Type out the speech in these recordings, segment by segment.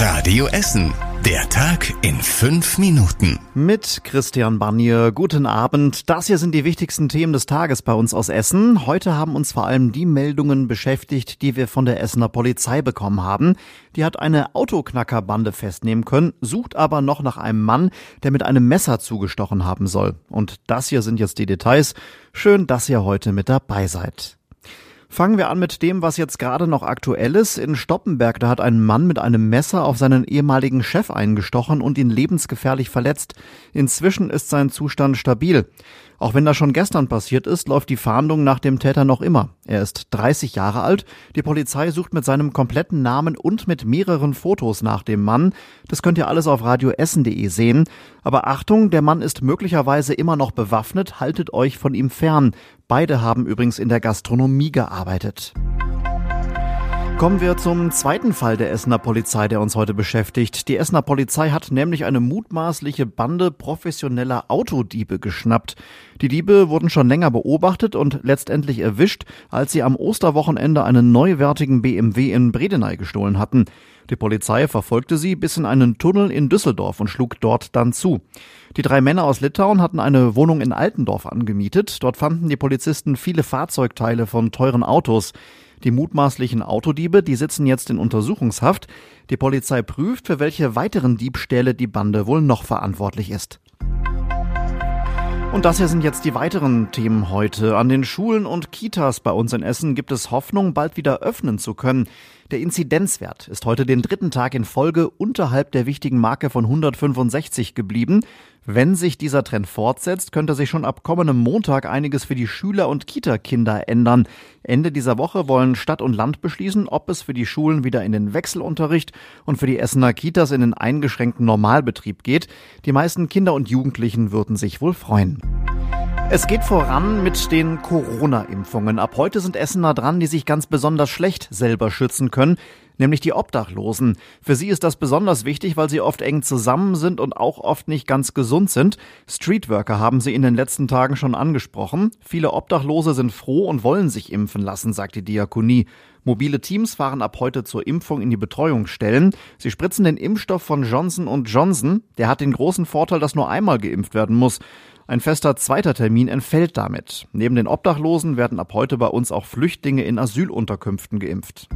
Radio Essen. Der Tag in fünf Minuten. Mit Christian Banier. Guten Abend. Das hier sind die wichtigsten Themen des Tages bei uns aus Essen. Heute haben uns vor allem die Meldungen beschäftigt, die wir von der Essener Polizei bekommen haben. Die hat eine Autoknackerbande festnehmen können, sucht aber noch nach einem Mann, der mit einem Messer zugestochen haben soll. Und das hier sind jetzt die Details. Schön, dass ihr heute mit dabei seid. Fangen wir an mit dem, was jetzt gerade noch aktuell ist. In Stoppenberg, da hat ein Mann mit einem Messer auf seinen ehemaligen Chef eingestochen und ihn lebensgefährlich verletzt. Inzwischen ist sein Zustand stabil. Auch wenn das schon gestern passiert ist, läuft die Fahndung nach dem Täter noch immer. Er ist 30 Jahre alt. Die Polizei sucht mit seinem kompletten Namen und mit mehreren Fotos nach dem Mann. Das könnt ihr alles auf radioessen.de sehen. Aber Achtung, der Mann ist möglicherweise immer noch bewaffnet. Haltet euch von ihm fern. Beide haben übrigens in der Gastronomie gearbeitet. Kommen wir zum zweiten Fall der Essener Polizei, der uns heute beschäftigt. Die Essener Polizei hat nämlich eine mutmaßliche Bande professioneller Autodiebe geschnappt. Die Diebe wurden schon länger beobachtet und letztendlich erwischt, als sie am Osterwochenende einen neuwertigen BMW in Bredeney gestohlen hatten. Die Polizei verfolgte sie bis in einen Tunnel in Düsseldorf und schlug dort dann zu. Die drei Männer aus Litauen hatten eine Wohnung in Altendorf angemietet. Dort fanden die Polizisten viele Fahrzeugteile von teuren Autos. Die mutmaßlichen Autodiebe, die sitzen jetzt in Untersuchungshaft. Die Polizei prüft, für welche weiteren Diebstähle die Bande wohl noch verantwortlich ist. Und das hier sind jetzt die weiteren Themen heute. An den Schulen und Kitas bei uns in Essen gibt es Hoffnung, bald wieder öffnen zu können. Der Inzidenzwert ist heute den dritten Tag in Folge unterhalb der wichtigen Marke von 165 geblieben. Wenn sich dieser Trend fortsetzt, könnte sich schon ab kommendem Montag einiges für die Schüler und Kita-Kinder ändern. Ende dieser Woche wollen Stadt und Land beschließen, ob es für die Schulen wieder in den Wechselunterricht und für die Essener Kitas in den eingeschränkten Normalbetrieb geht. Die meisten Kinder und Jugendlichen würden sich wohl freuen. Es geht voran mit den Corona-Impfungen. Ab heute sind Essener dran, die sich ganz besonders schlecht selber schützen können, nämlich die Obdachlosen. Für sie ist das besonders wichtig, weil sie oft eng zusammen sind und auch oft nicht ganz gesund sind. Streetworker haben sie in den letzten Tagen schon angesprochen. Viele Obdachlose sind froh und wollen sich impfen lassen, sagt die Diakonie. Mobile Teams fahren ab heute zur Impfung in die Betreuungsstellen. Sie spritzen den Impfstoff von Johnson Johnson. Der hat den großen Vorteil, dass nur einmal geimpft werden muss. Ein fester zweiter Termin entfällt damit. Neben den Obdachlosen werden ab heute bei uns auch Flüchtlinge in Asylunterkünften geimpft.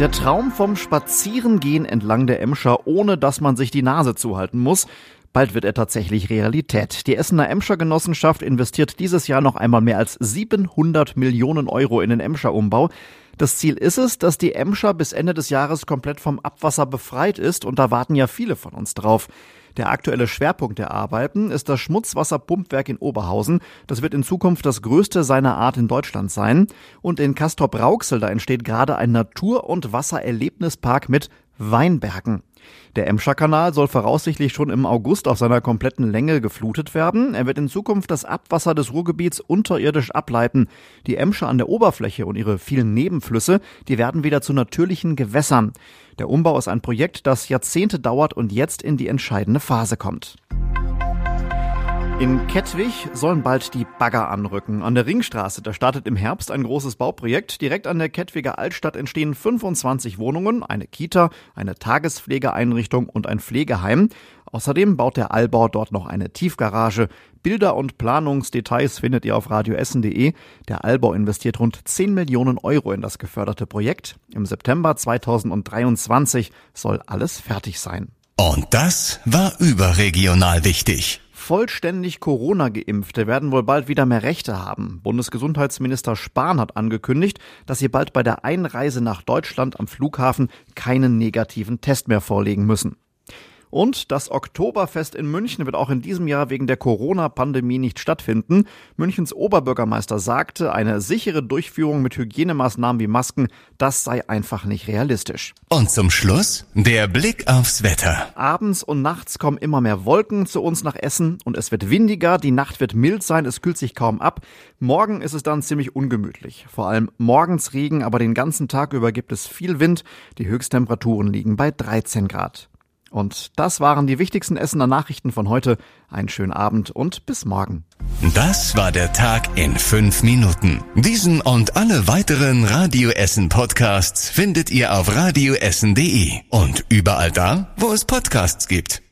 Der Traum vom Spazierengehen entlang der Emscher, ohne dass man sich die Nase zuhalten muss, Bald wird er tatsächlich Realität. Die Essener Emscher Genossenschaft investiert dieses Jahr noch einmal mehr als 700 Millionen Euro in den Emscher Umbau. Das Ziel ist es, dass die Emscher bis Ende des Jahres komplett vom Abwasser befreit ist und da warten ja viele von uns drauf. Der aktuelle Schwerpunkt der Arbeiten ist das Schmutzwasserpumpwerk in Oberhausen. Das wird in Zukunft das größte seiner Art in Deutschland sein. Und in Castrop-Rauxel, da entsteht gerade ein Natur- und Wassererlebnispark mit Weinbergen. Der Emscher-Kanal soll voraussichtlich schon im August auf seiner kompletten Länge geflutet werden. Er wird in Zukunft das Abwasser des Ruhrgebiets unterirdisch ableiten. Die Emscher an der Oberfläche und ihre vielen Nebenflüsse, die werden wieder zu natürlichen Gewässern. Der Umbau ist ein Projekt, das Jahrzehnte dauert und jetzt in die entscheidende Phase kommt. In Kettwig sollen bald die Bagger anrücken. An der Ringstraße, da startet im Herbst ein großes Bauprojekt. Direkt an der Kettwiger Altstadt entstehen 25 Wohnungen, eine Kita, eine Tagespflegeeinrichtung und ein Pflegeheim. Außerdem baut der Allbau dort noch eine Tiefgarage. Bilder und Planungsdetails findet ihr auf radioessen.de. Der Allbau investiert rund 10 Millionen Euro in das geförderte Projekt. Im September 2023 soll alles fertig sein. Und das war überregional wichtig. Vollständig Corona-Geimpfte werden wohl bald wieder mehr Rechte haben. Bundesgesundheitsminister Spahn hat angekündigt, dass sie bald bei der Einreise nach Deutschland am Flughafen keinen negativen Test mehr vorlegen müssen. Und das Oktoberfest in München wird auch in diesem Jahr wegen der Corona-Pandemie nicht stattfinden. Münchens Oberbürgermeister sagte, eine sichere Durchführung mit Hygienemaßnahmen wie Masken, das sei einfach nicht realistisch. Und zum Schluss der Blick aufs Wetter. Abends und nachts kommen immer mehr Wolken zu uns nach Essen und es wird windiger, die Nacht wird mild sein, es kühlt sich kaum ab. Morgen ist es dann ziemlich ungemütlich. Vor allem morgens Regen, aber den ganzen Tag über gibt es viel Wind. Die Höchsttemperaturen liegen bei 13 Grad. Und das waren die wichtigsten Essener Nachrichten von heute. Einen schönen Abend und bis morgen. Das war der Tag in fünf Minuten. Diesen und alle weiteren Radio Essen Podcasts findet ihr auf radioessen.de und überall da, wo es Podcasts gibt.